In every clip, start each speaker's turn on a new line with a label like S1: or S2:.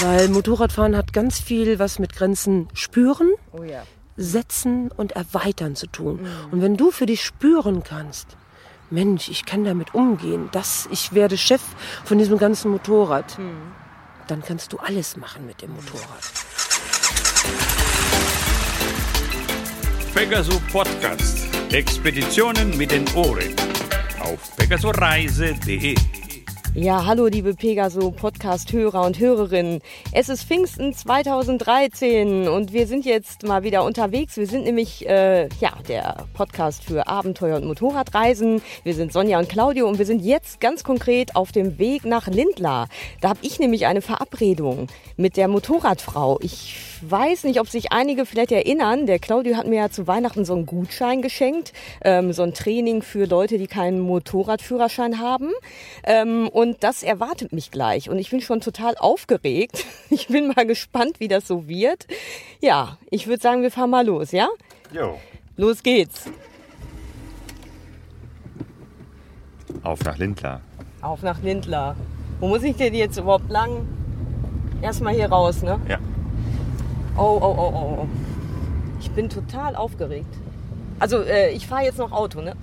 S1: Weil Motorradfahren hat ganz viel was mit Grenzen spüren,
S2: Oh ja.
S1: setzen und erweitern zu tun. Und wenn du für dich spüren kannst, Mensch, ich kann damit umgehen, das, ich werde Chef von diesem ganzen Motorrad, dann kannst du alles machen mit dem Motorrad.
S3: Pegaso Podcast. Expeditionen mit den Ohren. Auf pegasoreise.de.
S2: Ja, hallo liebe Pegaso Podcast-Hörer und Hörerinnen. Es ist Pfingsten 2013 und wir sind jetzt mal wieder unterwegs. Wir sind nämlich äh, ja der Podcast für Abenteuer und Motorradreisen. Wir sind Sonja und Claudio und wir sind jetzt ganz konkret auf dem Weg nach Lindlar. Da habe ich nämlich eine Verabredung mit der Motorradfrau. Ich weiß nicht, ob sich einige vielleicht erinnern. Der Claudio hat mir ja zu Weihnachten so einen Gutschein geschenkt, ähm, so ein Training für Leute, die keinen Motorradführerschein haben. Ähm, und das erwartet mich gleich. Und ich bin schon total aufgeregt. Ich bin mal gespannt, wie das so wird. Ja, ich würde sagen, wir fahren mal los, ja?
S4: Jo.
S2: Los geht's.
S4: Auf nach Lindlar.
S2: Auf nach Lindlar. Wo muss ich denn jetzt überhaupt lang? Erstmal hier raus, ne?
S4: Ja.
S2: Oh, oh, oh, oh, oh. Ich bin total aufgeregt. Also, äh, ich fahre jetzt noch Auto, ne?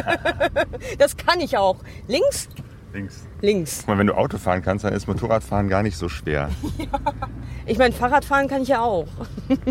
S2: das kann ich auch. Links?
S4: Links.
S2: Links.
S4: Guck mal, wenn du Auto fahren kannst, dann ist Motorradfahren gar nicht so schwer.
S2: Ich meine, Fahrradfahren kann ich ja auch.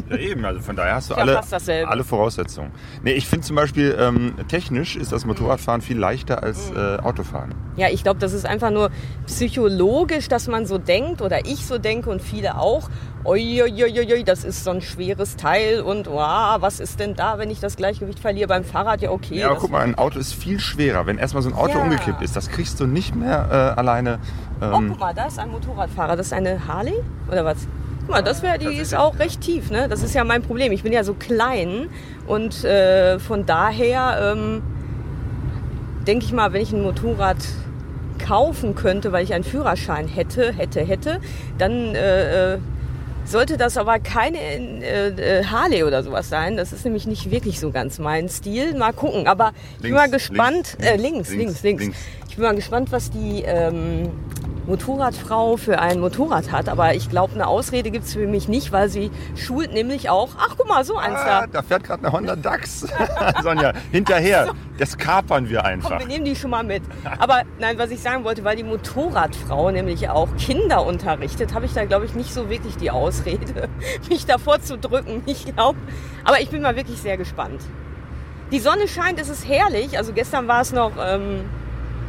S4: Ja, eben, also von daher hast du
S2: Ja,
S4: alle, alle Voraussetzungen. Nee, ich finde zum Beispiel, ähm, technisch ist das Motorradfahren viel leichter als äh, Autofahren.
S2: Ja, ich glaube, das ist einfach nur psychologisch, dass man so denkt oder ich so denke und viele auch. Uiuiuiui, das ist so ein schweres Teil und wow, was ist denn da, wenn ich das Gleichgewicht verliere beim Fahrrad? Ja, okay.
S4: Ja, aber guck mal, ein Auto ist viel schwerer. Wenn erstmal so ein Auto
S2: Ja.
S4: umgekippt ist, das kriegst du nicht mehr äh, alleine.
S2: Oh,
S4: Ähm,
S2: guck mal, da ist ein Motorradfahrer. Das ist eine Harley oder was? Guck mal, das wäre, die ist auch recht tief, ne? Das ist ja mein Problem. Ich bin ja so klein und äh, von daher ähm, denke ich mal, wenn ich ein Motorrad kaufen könnte, weil ich einen Führerschein hätte, hätte, hätte, dann äh, äh, sollte das aber keine äh, äh, Harley oder sowas sein. Das ist nämlich nicht wirklich so ganz mein Stil. Mal gucken. Aber ich bin mal gespannt.
S4: links,
S2: äh, links, links,
S4: links,
S2: links,
S4: links.
S2: Ich bin mal gespannt, was die ähm, Motorradfrau für ein Motorrad hat. Aber ich glaube, eine Ausrede gibt's für mich nicht, weil sie schult nämlich auch. Ach, guck mal, so eins
S4: ah,
S2: da.
S4: da fährt gerade eine Honda DAX. Sonja, hinterher. Das kapern wir
S2: Komm,
S4: einfach.
S2: wir nehmen die schon mal mit. Aber nein, was ich sagen wollte, weil die Motorradfrau nämlich auch Kinder unterrichtet, habe ich da, glaube ich, nicht so wirklich die Ausrede, mich davor zu drücken. Ich glaube. Aber ich bin mal wirklich sehr gespannt. Die Sonne scheint, es ist herrlich. Also gestern war es noch ähm,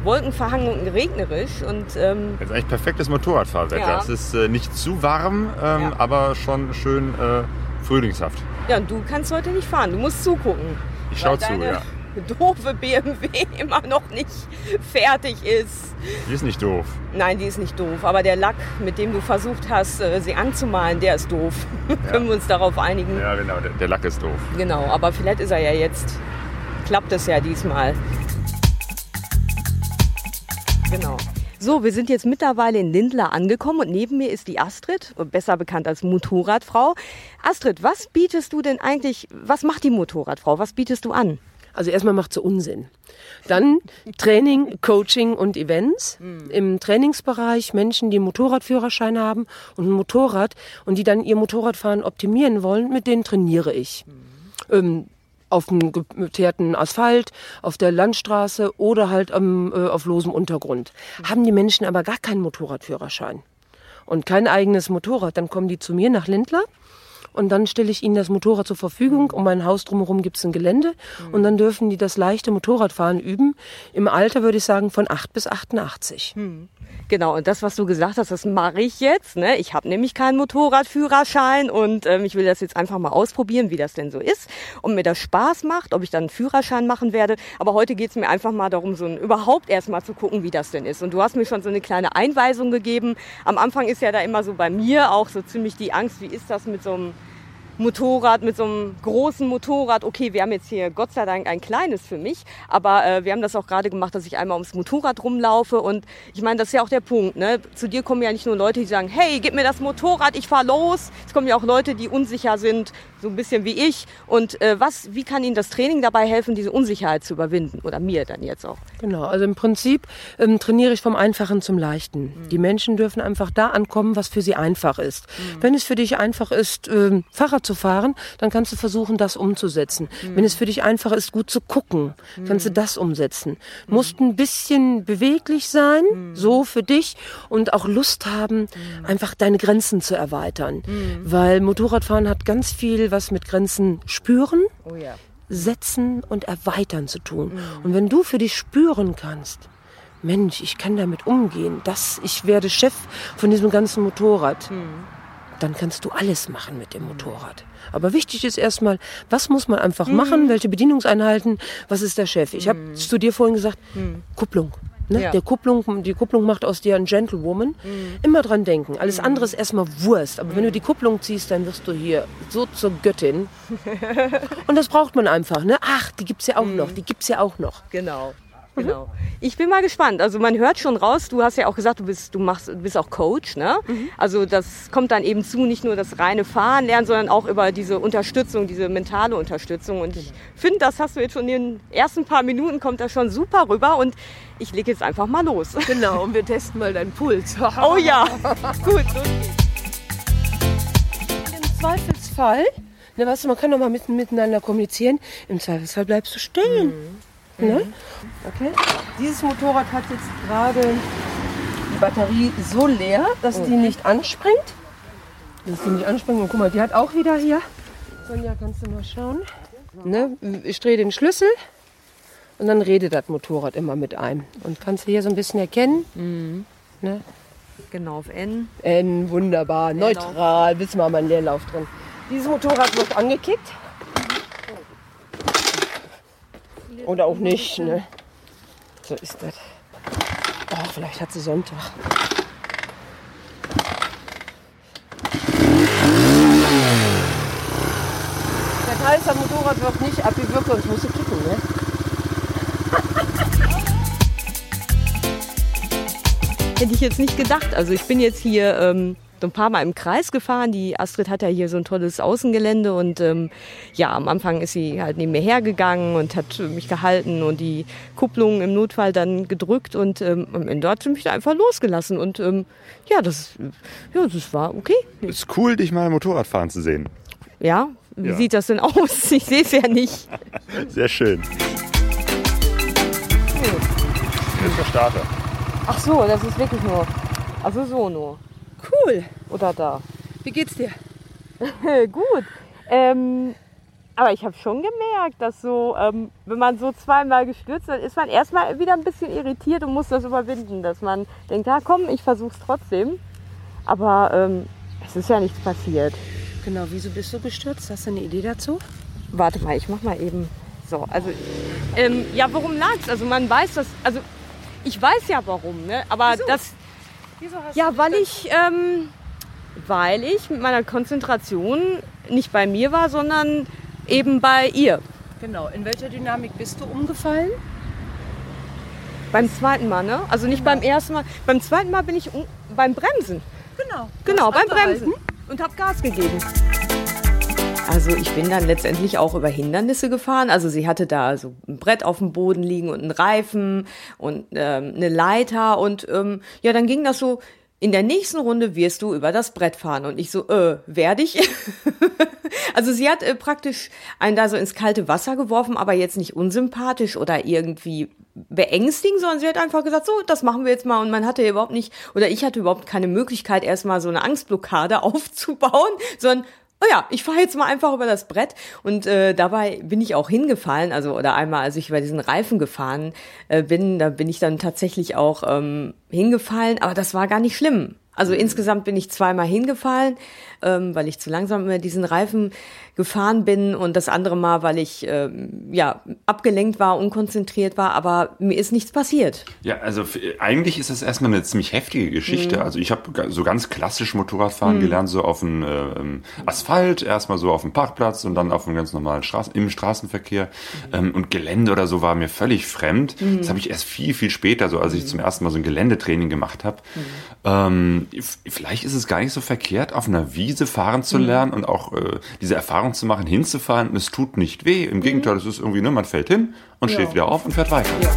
S2: wolkenverhangen und regnerisch. Und ähm,
S4: Das ist eigentlich perfektes Motorradfahrwetter.
S2: Ja.
S4: Es ist äh, nicht zu warm, ähm,
S2: Ja.
S4: aber schon schön äh, frühlingshaft.
S2: ja, und du kannst heute nicht fahren. Du musst zugucken.
S4: Ich schau zu, ja.
S2: doofe BMW immer noch nicht fertig ist.
S4: Die ist nicht doof.
S2: Nein, die ist nicht doof. Aber der Lack, mit dem du versucht hast, äh, sie anzumalen, der ist doof. Können wir uns darauf einigen?
S4: Ja, genau, der, der Lack ist doof.
S2: Genau, aber vielleicht ist er ja jetzt. Klappt es ja diesmal. Genau. So, wir sind jetzt mittlerweile in Lindlar angekommen und neben mir ist die Astrid, besser bekannt als Motorradfrau. Astrid, was bietest du denn eigentlich, was macht die Motorradfrau? Was bietest du an?
S1: Also erstmal macht sie Unsinn. Dann Training, Coaching und Events. Im Trainingsbereich Menschen, die Motorradführerschein haben und ein Motorrad und die dann ihr Motorradfahren optimieren wollen, mit denen trainiere ich. Ähm, auf dem geteerten Asphalt, auf der Landstraße oder halt am, äh, auf losem Untergrund. Haben die Menschen aber gar keinen Motorradführerschein und kein eigenes Motorrad, dann kommen die zu mir nach Lindlar und dann stelle ich ihnen das Motorrad zur Verfügung. Um mein Haus drumherum gibt es ein Gelände und dann dürfen die das leichte Motorradfahren üben. Im Alter würde ich sagen von 8 bis 88.
S2: Genau, und das, was du gesagt hast, das mache ich jetzt. Ne? Ich habe nämlich keinen Motorradführerschein und ähm, ich will das jetzt einfach mal ausprobieren, wie das denn so ist und mir das Spaß macht, ob ich dann einen Führerschein machen werde. Aber heute geht es mir einfach mal darum, so ein, überhaupt erst mal zu gucken, wie das denn ist. Und du hast mir schon so eine kleine Einweisung gegeben. Am Anfang ist ja da immer so bei mir auch so ziemlich die Angst, wie ist das mit so einem Motorrad, mit so einem großen Motorrad. Okay, wir haben jetzt hier Gott sei Dank ein kleines für mich, aber äh, wir haben das auch gerade gemacht, dass ich einmal ums Motorrad rumlaufe. Und ich meine, das ist ja auch der Punkt. Ne? Zu dir kommen ja nicht nur Leute, die sagen, hey, gib mir das Motorrad, ich fahr los. Es kommen ja auch Leute, die unsicher sind, so ein bisschen wie ich. Und äh, was, wie kann Ihnen das Training dabei helfen, diese Unsicherheit zu überwinden? Oder mir dann jetzt auch?
S1: Genau, also im Prinzip ähm, trainiere ich vom Einfachen zum Leichten. Mhm. Die Menschen dürfen einfach da ankommen, was für sie einfach ist. Mhm. Wenn es für dich einfach ist, ähm, Fahrrad zu fahren, dann kannst du versuchen, das umzusetzen. Mhm. Wenn es für dich einfach ist, gut zu gucken, kannst du mhm. das umsetzen. Du musst ein bisschen beweglich sein, mhm. so für dich und auch Lust haben, mhm. einfach deine Grenzen zu erweitern. Weil Motorradfahren hat ganz viel was mit Grenzen spüren. Oh ja setzen und erweitern zu tun. Mhm. Und wenn du für dich spüren kannst, Mensch, ich kann damit umgehen, dass ich werde Chef von diesem ganzen Motorrad, mhm. Dann kannst du alles machen mit dem Motorrad. Aber wichtig ist erstmal, was muss man einfach mhm. machen, welche Bedienungseinheiten, was ist der Chef? Ich habe mhm. zu dir vorhin gesagt, mhm. Kupplung. Ne? Ja. Der Kupplung, die Kupplung macht aus dir ein Gentlewoman. Mhm. Immer dran denken. Alles mhm. andere ist erstmal Wurst. Aber wenn du die Kupplung ziehst, dann wirst du hier so zur Göttin. Und das braucht man einfach. Ne? Ach, die gibt's ja auch noch. Die gibt's ja auch noch.
S2: Genau. Genau. Ich bin mal gespannt. Also man hört schon raus, du hast ja auch gesagt, du bist, du machst, du bist auch Coach, ne? Mhm. Also das kommt dann eben zu, nicht nur das reine Fahren lernen, sondern auch über diese Unterstützung, diese mentale Unterstützung. Und ich finde, das hast du jetzt schon in den ersten paar Minuten kommt das schon super rüber und ich lege jetzt einfach mal los.
S1: Genau, und wir testen mal deinen Puls.
S2: oh ja, gut.
S1: Im Zweifelsfall, ne, weißt du, man kann doch mal miteinander kommunizieren. Im Zweifelsfall bleibst du stehen. Mhm. Ne? Okay. Dieses Motorrad hat jetzt gerade die Batterie so leer, dass okay. die nicht anspringt. Dass die nicht anspringt. Und guck mal, die hat auch wieder hier. Sonja, kannst du mal schauen? Ne? Ich drehe den Schlüssel und dann redet das Motorrad immer mit einem. Und kannst du hier so ein bisschen erkennen. Mhm.
S2: Ne? Genau, auf N.
S1: N, wunderbar, neutral, wissen wir mal einen Leerlauf drin. Dieses Motorrad wird angekickt. Oder auch nicht. Ne? So ist das. Oh, vielleicht hat sie Sonntag. Heißt, das Motorrad wird nicht abgewürgt, sonst muss sie kicken. Ne?
S2: Hätte ich jetzt nicht gedacht. Also ich bin jetzt hier ähm, so ein paar Mal im Kreis gefahren. Die Astrid hat ja hier so ein tolles Außengelände und ähm, ja, am Anfang ist sie halt neben mir hergegangen und hat mich gehalten und die Kupplung im Notfall dann gedrückt und ähm, am Ende hat sie mich da einfach losgelassen und ähm, ja, das, ja, das war okay.
S4: Ist cool, dich mal Motorrad fahren zu sehen.
S2: Ja, wie ja. sieht das denn aus? Ich sehe es ja nicht.
S4: Sehr schön. Hier ist der Starter.
S2: Ach so, das ist wirklich nur. Also so nur.
S1: Cool.
S2: Oder da.
S1: Wie geht's dir?
S2: Gut. Ähm, aber ich habe schon gemerkt, dass so, ähm, wenn man so zweimal gestürzt ist, ist man erstmal wieder ein bisschen irritiert und muss das überwinden, dass man denkt, ja komm, ich versuch's trotzdem. Aber ähm, es ist ja nichts passiert.
S1: Genau, wieso bist du gestürzt? Hast du eine Idee dazu?
S2: Warte mal, ich mach mal eben so. Also, ähm, ja, warum lag's? Also man weiß das, also ich weiß ja warum, ne? aber wieso? das ja, weil ich, ähm, weil ich mit meiner Konzentration nicht bei mir war, sondern eben bei ihr.
S1: Genau. In welcher Dynamik bist du umgefallen?
S2: Beim zweiten Mal, ne? Also nicht genau. beim ersten Mal. Beim zweiten Mal bin ich um, beim Bremsen.
S1: Genau.
S2: Genau, beim Bremsen.
S1: Und habe Gas gegeben.
S2: Also ich bin dann letztendlich auch über Hindernisse gefahren. Also sie hatte da so ein Brett auf dem Boden liegen und einen Reifen und ähm, eine Leiter und ähm, ja, dann ging das so. In der nächsten Runde wirst du über das Brett fahren und ich so, äh, werde ich? also sie hat äh, praktisch einen da so ins kalte Wasser geworfen, aber jetzt nicht unsympathisch oder irgendwie beängstigend, sondern sie hat einfach gesagt, so, das machen wir jetzt mal und man hatte überhaupt nicht, oder ich hatte überhaupt keine Möglichkeit, erstmal so eine Angstblockade aufzubauen, sondern oh ja, ich fahre jetzt mal einfach über das Brett. Und äh, dabei bin ich auch hingefallen, also oder einmal, als ich über diesen Reifen gefahren äh, bin, da bin ich dann tatsächlich auch ähm, hingefallen, aber das war gar nicht schlimm. Also insgesamt bin ich zweimal hingefallen, ähm, weil ich zu langsam über diesen Reifen gefahren bin und das andere Mal, weil ich ähm, ja abgelenkt war, unkonzentriert war, aber mir ist nichts passiert.
S4: Ja, also eigentlich ist das erstmal eine ziemlich heftige Geschichte. Mhm. Also ich habe so ganz klassisch Motorradfahren mhm. gelernt, so auf dem äh, Asphalt, erstmal so auf dem Parkplatz und dann auf dem ganz normalen Straßen, im Straßenverkehr. Mhm. Ähm, und Gelände oder so war mir völlig fremd. Mhm. Das habe ich erst viel, viel später, so als ich mhm. zum ersten Mal so ein Geländetraining gemacht habe. Mhm. Ähm, vielleicht ist es gar nicht so verkehrt, auf einer Wiese fahren zu lernen und auch äh, diese Erfahrung Erfahrung zu machen, hinzufahren und es tut nicht weh. Im mhm. Gegenteil, es ist irgendwie, ne, man fällt hin und ja. steht wieder auf und fährt weiter.
S1: Ja.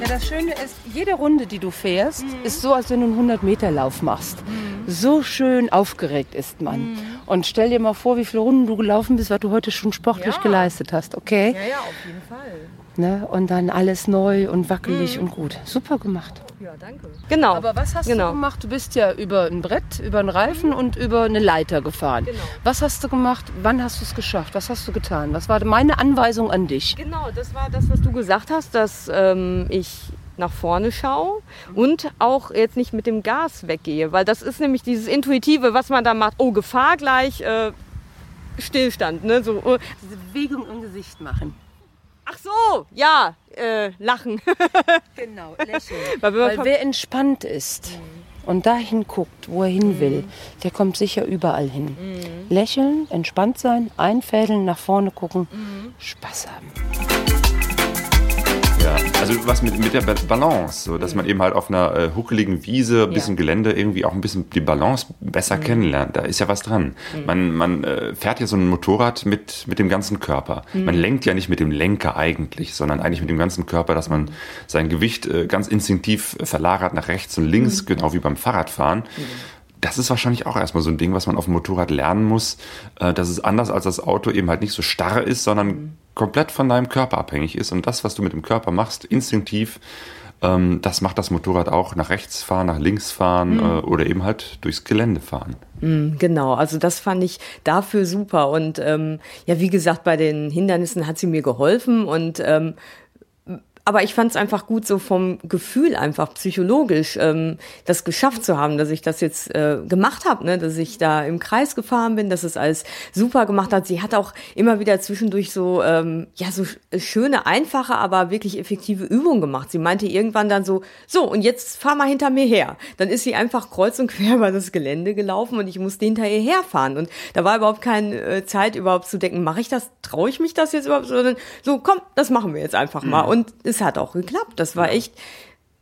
S1: ja. das Schöne ist, jede Runde, die du fährst, mhm. ist so, als wenn du einen 100-Meter-Lauf machst. Mhm. So schön aufgeregt ist man. Mhm. Und stell dir mal vor, wie viele Runden du gelaufen bist, was du heute schon sportlich ja. geleistet hast, okay?
S2: Ja, ja, auf jeden Fall.
S1: Ne? Und dann alles neu und wackelig mhm. und gut. Super gemacht.
S2: Ja, danke.
S1: Genau. Aber was hast genau. du gemacht? Du bist ja über ein Brett, über einen Reifen mhm. und über eine Leiter gefahren. Genau. Was hast du gemacht? Wann hast du es geschafft? Was hast du getan? Was war meine Anweisung an dich?
S2: Genau, das war das, was du gesagt hast, dass ähm, ich nach vorne schaue und auch jetzt nicht mit dem Gas weggehe, weil das ist nämlich dieses Intuitive, was man da macht. Oh, Gefahr gleich, äh, Stillstand, ne? So,
S1: oh. Diese Bewegung im Gesicht machen.
S2: Ach so, ja, äh, lachen.
S1: genau, lächeln. Weil, Weil wer entspannt ist mhm. und dahin guckt, wo er hin will, mhm. der kommt sicher überall hin. Mhm. Lächeln, entspannt sein, einfädeln, nach vorne gucken, mhm. Spaß haben.
S4: Ja, also was mit, mit der Balance, so dass man eben halt auf einer äh, huckeligen Wiese, ein bisschen ja. Gelände irgendwie auch ein bisschen die Balance besser mhm. kennenlernt. Da ist ja was dran. Mhm. Man, man äh, fährt ja so ein Motorrad mit, mit dem ganzen Körper. Mhm. Man lenkt ja nicht mit dem Lenker eigentlich, sondern eigentlich mit dem ganzen Körper, dass man sein Gewicht äh, ganz instinktiv verlagert nach rechts und links, mhm. genau wie beim Fahrradfahren mhm. Das ist wahrscheinlich auch erstmal so ein Ding, was man auf dem Motorrad lernen muss, äh, dass es anders als das Auto eben halt nicht so starr ist, sondern mhm. komplett von deinem Körper abhängig ist. Und das, was du mit dem Körper machst, instinktiv, ähm, das macht das Motorrad auch nach rechts fahren, nach links fahren mhm. äh, oder eben halt durchs Gelände fahren.
S2: Mhm, genau, also das fand ich dafür super. Und ähm, ja, wie gesagt, bei den Hindernissen hat sie mir geholfen. Und ähm, aber ich fand es einfach gut, so vom Gefühl einfach psychologisch ähm, das geschafft zu haben, dass ich das jetzt äh, gemacht habe, ne? dass ich da im Kreis gefahren bin, dass es alles super gemacht hat. Sie hat auch immer wieder zwischendurch so ähm, ja so schöne, einfache, aber wirklich effektive Übungen gemacht. Sie meinte irgendwann dann so, so und jetzt fahr mal hinter mir her. Dann ist sie einfach kreuz und quer über das Gelände gelaufen und ich musste hinter ihr herfahren und da war überhaupt keine äh, Zeit überhaupt zu denken, mache ich das, traue ich mich das jetzt überhaupt, sondern so komm, das machen wir jetzt einfach mal mhm. und es hat auch geklappt. Das war echt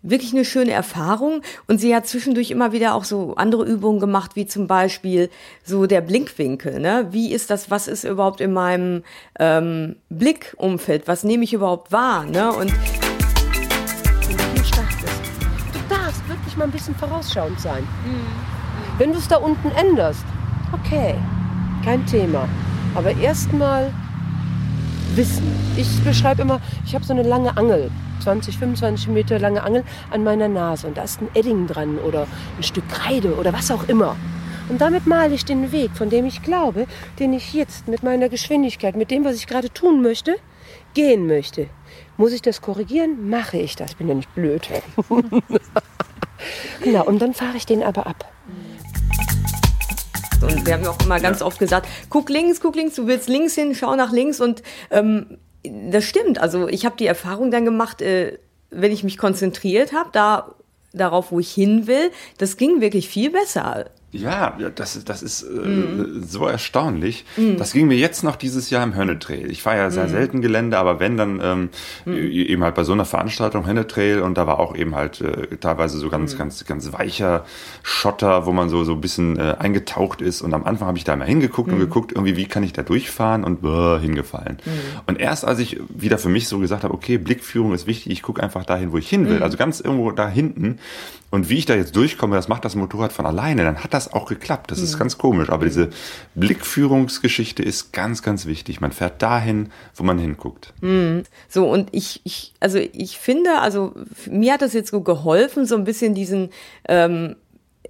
S2: wirklich eine schöne Erfahrung. Und sie hat zwischendurch immer wieder auch so andere Übungen gemacht, wie zum Beispiel so der Blinkwinkel. Ne? Wie ist das, was ist überhaupt in meinem ähm, Blickumfeld? Was nehme ich überhaupt wahr? Ne? Und
S1: Du darfst wirklich mal ein bisschen vorausschauend sein. Mhm. Wenn du es da unten änderst, okay, kein Thema. Aber erstmal wissen. Ich beschreibe immer, ich habe so eine lange Angel, 20, 25 Meter lange Angel an meiner Nase und da ist ein Edding dran oder ein Stück Kreide oder was auch immer. Und damit male ich den Weg, von dem ich glaube, den ich jetzt mit meiner Geschwindigkeit, mit dem, was ich gerade tun möchte, gehen möchte. Muss ich das korrigieren? Mache ich das. Bin ja nicht blöd. genau, und dann fahre ich den aber ab.
S2: Und wir haben ja auch immer ganz oft gesagt, guck links, guck links, du willst links hin, schau nach links. Und ähm, das stimmt. Also ich habe die Erfahrung dann gemacht, äh, wenn ich mich konzentriert habe, da darauf, wo ich hin will, das ging wirklich viel besser.
S4: Ja, das, das ist äh, mm. so erstaunlich. Mm. Das ging mir jetzt noch dieses Jahr im Hönnetrail. Ich fahre ja sehr mm. selten Gelände, aber wenn, dann ähm, mm. eben halt bei so einer Veranstaltung Hönnetrail und da war auch eben halt äh, teilweise so ganz, mm. ganz, ganz weicher Schotter, wo man so, so ein bisschen äh, eingetaucht ist. Und am Anfang habe ich da mal hingeguckt und mm. geguckt, irgendwie, wie kann ich da durchfahren und bäh, hingefallen. Und erst als ich wieder für mich so gesagt habe, okay, Blickführung ist wichtig, ich gucke einfach dahin, wo ich hin will. Also ganz irgendwo da hinten. Und wie ich da jetzt durchkomme, das macht das Motorrad von alleine, dann hat das auch geklappt. Das mhm. ist ganz komisch. Aber diese Blickführungsgeschichte ist ganz, ganz wichtig. Man fährt dahin, wo man hinguckt.
S2: Mhm. So, und ich, ich, also ich finde, also mir hat das jetzt so geholfen, so ein bisschen diesen, ähm,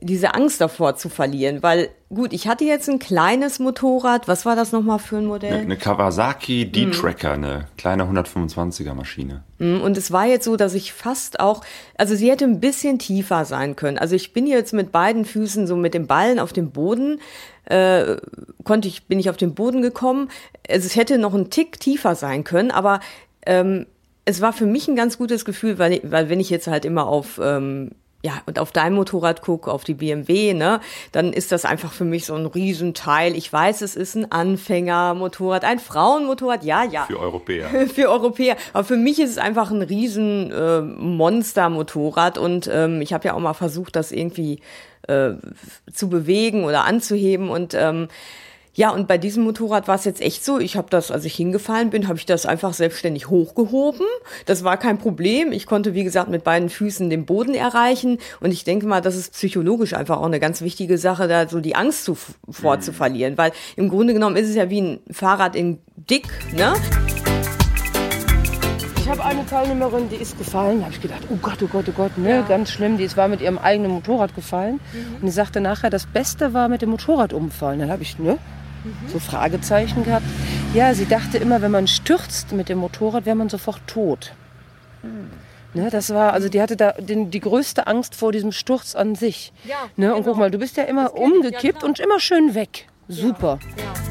S2: diese Angst davor zu verlieren, weil gut, ich hatte jetzt ein kleines Motorrad. Was war das nochmal für ein Modell?
S4: Eine, eine Kawasaki D-Tracker, mhm. eine kleine 125er Maschine.
S2: Mhm, und es war jetzt so, dass ich fast auch, also sie hätte ein bisschen tiefer sein können. Also ich bin jetzt mit beiden Füßen so mit dem Ballen auf dem Boden, äh, konnte ich, bin ich auf den Boden gekommen. Also es hätte noch ein Tick tiefer sein können, aber ähm, es war für mich ein ganz gutes Gefühl, weil, weil wenn ich jetzt halt immer auf ähm, ja, und auf dein Motorrad gucke, auf die BMW, ne, dann ist das einfach für mich so ein Riesenteil. Ich weiß, es ist ein Anfängermotorrad, ein Frauenmotorrad, ja, ja.
S4: Für Europäer.
S2: für Europäer. Aber für mich ist es einfach ein riesen äh, Monstermotorrad und ähm, ich habe ja auch mal versucht, das irgendwie äh, zu bewegen oder anzuheben und ähm, ja, und bei diesem Motorrad war es jetzt echt so, ich habe das, als ich hingefallen bin, habe ich das einfach selbstständig hochgehoben. Das war kein Problem. Ich konnte, wie gesagt, mit beiden Füßen den Boden erreichen. Und ich denke mal, das ist psychologisch einfach auch eine ganz wichtige Sache, da so die Angst zu, vorzuverlieren. Weil im Grunde genommen ist es ja wie ein Fahrrad in dick, ne?
S1: Ich habe eine Teilnehmerin, die ist gefallen. Da habe ich gedacht, oh Gott, oh Gott, oh Gott, ne, ja. ganz schlimm. Die ist, war mit ihrem eigenen Motorrad gefallen. Mhm. Und die sagte nachher, das Beste war mit dem Motorrad umfallen. Dann habe ich, ne, so Fragezeichen gehabt. Ja, sie dachte immer, wenn man stürzt mit dem Motorrad, wäre man sofort tot. Ne, das war, also die hatte da den, die größte Angst vor diesem Sturz an sich. Ja, ne, genau. Und guck mal, du bist ja immer umgekippt ja, und immer schön weg. Super. Ja,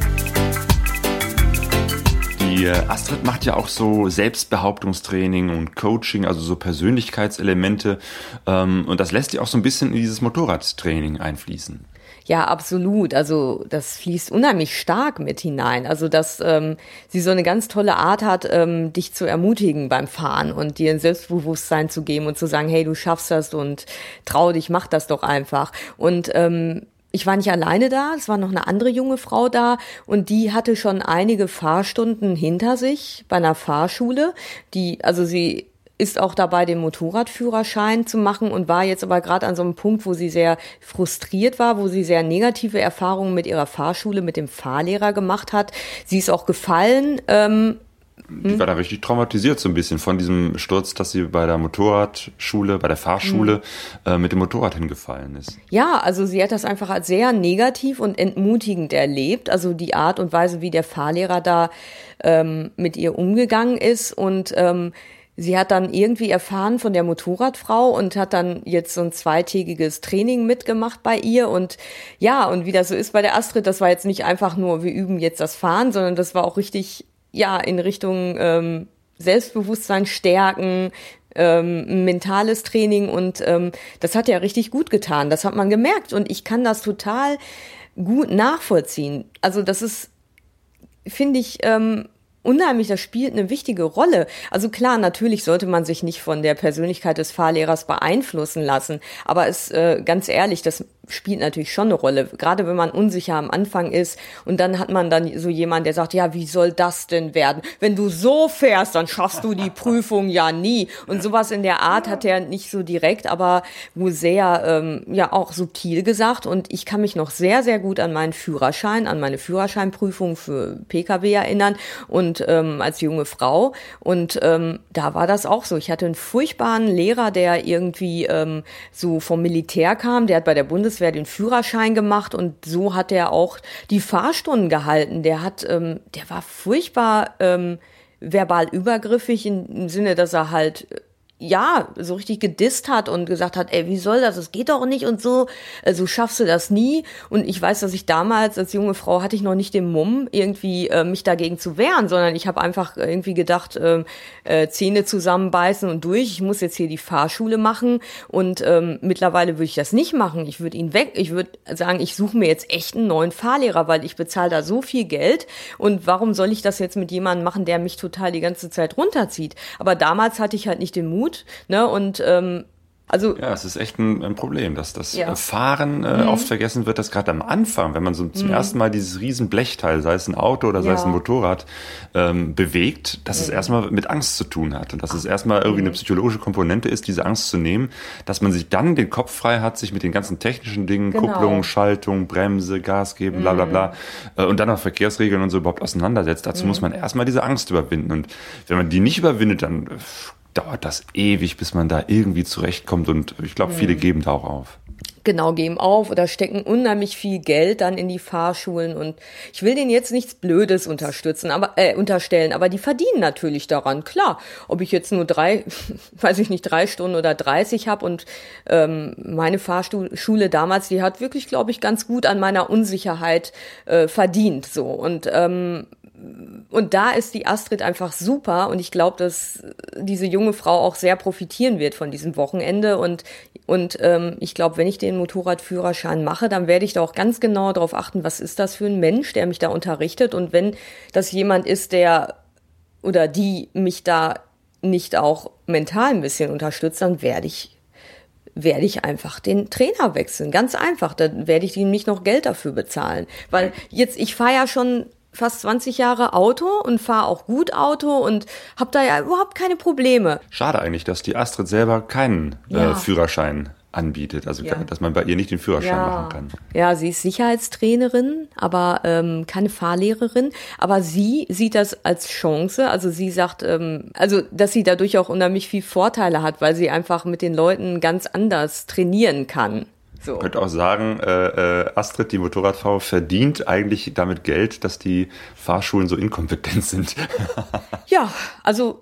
S4: die äh, Astrid macht ja auch so Selbstbehauptungstraining und Coaching, also so Persönlichkeitselemente. Ähm, und das lässt sie auch so ein bisschen in dieses Motorradtraining einfließen.
S2: Ja, absolut. Also das fließt unheimlich stark mit hinein. Also dass ähm, sie so eine ganz tolle Art hat, ähm, dich zu ermutigen beim Fahren und dir ein Selbstbewusstsein zu geben und zu sagen, hey, du schaffst das und trau dich, mach das doch einfach. Und ähm, ich war nicht alleine da, es war noch eine andere junge Frau da und die hatte schon einige Fahrstunden hinter sich bei einer Fahrschule. Die, also sie ist auch dabei, den Motorradführerschein zu machen und war jetzt aber gerade an so einem Punkt, wo sie sehr frustriert war, wo sie sehr negative Erfahrungen mit ihrer Fahrschule, mit dem Fahrlehrer gemacht hat. Sie ist auch gefallen. Ähm,
S4: die war da richtig traumatisiert so ein bisschen von diesem Sturz, dass sie bei der Motorradschule, bei der Fahrschule mhm. äh, mit dem Motorrad hingefallen ist.
S2: Ja, also sie hat das einfach als sehr negativ und entmutigend erlebt. Also die Art und Weise, wie der Fahrlehrer da ähm, mit ihr umgegangen ist und ähm, Sie hat dann irgendwie erfahren von der Motorradfrau und hat dann jetzt so ein zweitägiges Training mitgemacht bei ihr. Und ja, und wie das so ist bei der Astrid, das war jetzt nicht einfach nur, wir üben jetzt das Fahren, sondern das war auch richtig, ja, in Richtung ähm, Selbstbewusstsein stärken, ähm, mentales Training und ähm, das hat ja richtig gut getan. Das hat man gemerkt und ich kann das total gut nachvollziehen. Also das ist, finde ich, ähm, unheimlich, das spielt eine wichtige Rolle. Also klar, natürlich sollte man sich nicht von der Persönlichkeit des Fahrlehrers beeinflussen lassen, aber es äh, ganz ehrlich, das spielt natürlich schon eine Rolle, gerade wenn man unsicher am Anfang ist und dann hat man dann so jemand, der sagt, ja, wie soll das denn werden? Wenn du so fährst, dann schaffst du die Prüfung ja nie. Und sowas in der Art hat er nicht so direkt, aber wohl sehr, ähm, ja, auch subtil gesagt. Und ich kann mich noch sehr, sehr gut an meinen Führerschein, an meine Führerscheinprüfung für Pkw erinnern und ähm, als junge Frau. Und ähm, da war das auch so. Ich hatte einen furchtbaren Lehrer, der irgendwie ähm, so vom Militär kam, der hat bei der Bundes Bundeswehr den Führerschein gemacht und so hat er auch die Fahrstunden gehalten. Der hat, ähm, der war furchtbar ähm, verbal übergriffig im Sinne, dass er halt ja, so richtig gedisst hat und gesagt hat, ey, wie soll das? Es geht doch nicht und so, äh, so schaffst du das nie. Und ich weiß, dass ich damals als junge Frau hatte ich noch nicht den Mumm, irgendwie äh, mich dagegen zu wehren, sondern ich habe einfach irgendwie gedacht, äh, äh, Zähne zusammenbeißen und durch. Ich muss jetzt hier die Fahrschule machen und ähm, mittlerweile würde ich das nicht machen. Ich würde ihn weg, ich würde sagen, ich suche mir jetzt echt einen neuen Fahrlehrer, weil ich bezahle da so viel Geld und warum soll ich das jetzt mit jemandem machen, der mich total die ganze Zeit runterzieht? Aber damals hatte ich halt nicht den Mut, gut. Ne? Und ähm, also
S4: ja, es ist echt ein, ein Problem, dass das ja. Fahren äh, mhm. oft vergessen wird, dass gerade am Anfang, wenn man so zum mhm. ersten Mal dieses riesen Blechteil, sei es ein Auto oder sei ja. es ein Motorrad, ähm, bewegt, dass mhm. es erstmal mit Angst zu tun hat und dass es erstmal irgendwie eine mhm. psychologische Komponente ist, diese Angst zu nehmen, dass man sich dann den Kopf frei hat, sich mit den ganzen technischen Dingen, genau. Kupplung, Schaltung, Bremse, Gas geben, bla bla bla mhm. äh, und dann noch Verkehrsregeln und so überhaupt auseinandersetzt. Dazu muss mhm. man erstmal diese Angst überwinden und wenn man die nicht überwindet, dann dauert das ewig, bis man da irgendwie zurechtkommt und ich glaube, viele mhm. geben da auch auf.
S2: Genau, geben auf oder stecken unheimlich viel Geld dann in die Fahrschulen und ich will denen jetzt nichts Blödes unterstützen, aber äh, unterstellen, aber die verdienen natürlich daran, klar. Ob ich jetzt nur drei, weiß ich nicht, drei Stunden oder 30 habe und ähm, meine Fahrschule damals, die hat wirklich, glaube ich, ganz gut an meiner Unsicherheit äh, verdient so und ähm, und da ist die Astrid einfach super und ich glaube, dass diese junge Frau auch sehr profitieren wird von diesem Wochenende und und ähm, ich glaube, wenn ich den Motorradführerschein mache, dann werde ich da auch ganz genau darauf achten, was ist das für ein Mensch, der mich da unterrichtet und wenn das jemand ist, der oder die mich da nicht auch mental ein bisschen unterstützt, dann werde ich werde ich einfach den Trainer wechseln. Ganz einfach. Dann werde ich ihm nicht noch Geld dafür bezahlen. Weil jetzt, ich fahre ja schon fast 20 Jahre Auto und fahre auch gut Auto und habe da ja überhaupt keine Probleme.
S4: Schade eigentlich, dass die Astrid selber keinen äh, ja. äh, Führerschein anbietet, also ja. dass man bei ihr nicht den Führerschein ja. machen kann.
S2: Ja, sie ist Sicherheitstrainerin, aber ähm, keine Fahrlehrerin. Aber sie sieht das als Chance. Also sie sagt, ähm, also dass sie dadurch auch unheimlich viel Vorteile hat, weil sie einfach mit den Leuten ganz anders trainieren kann.
S4: So. Ich könnte auch sagen, äh, äh, Astrid, die Motorradfrau, verdient eigentlich damit Geld, dass die Fahrschulen so inkompetent sind.
S2: ja, also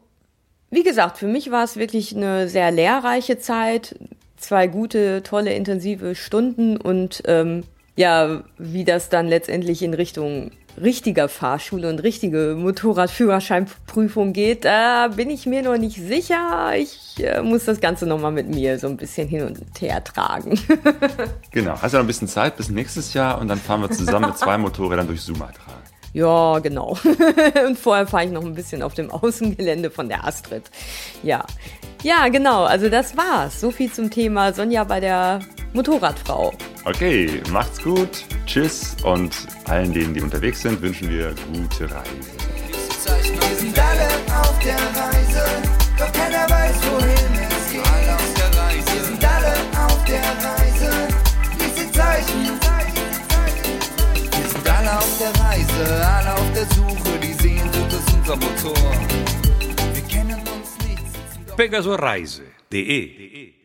S2: wie gesagt, für mich war es wirklich eine sehr lehrreiche Zeit. Zwei gute, tolle, intensive Stunden und ähm, ja, wie das dann letztendlich in Richtung richtiger Fahrschule und richtige Motorradführerscheinprüfung geht, da bin ich mir noch nicht sicher. Ich äh, muss das Ganze nochmal mit mir so ein bisschen hin und her tragen.
S4: genau, hast ja noch ein bisschen Zeit bis nächstes Jahr und dann fahren wir zusammen mit zwei Motorrädern durch Sumatra.
S2: Ja, genau. und vorher fahre ich noch ein bisschen auf dem Außengelände von der Astrid. Ja. Ja, genau. Also das war's. So viel zum Thema Sonja bei der Motorradfrau.
S4: Okay, macht's gut. Tschüss und allen denen, die unterwegs sind, wünschen wir gute Reise.
S5: Wir sind alle auf der Reise, doch keiner weiß, wohin es geht. Wir sind alle auf der Reise, diese Zeichen. Wir sind alle auf der Reise, alle auf der Suche, die Sehnsucht ist unser Motor. Wir kennen uns nicht.
S3: Pegasoreise.de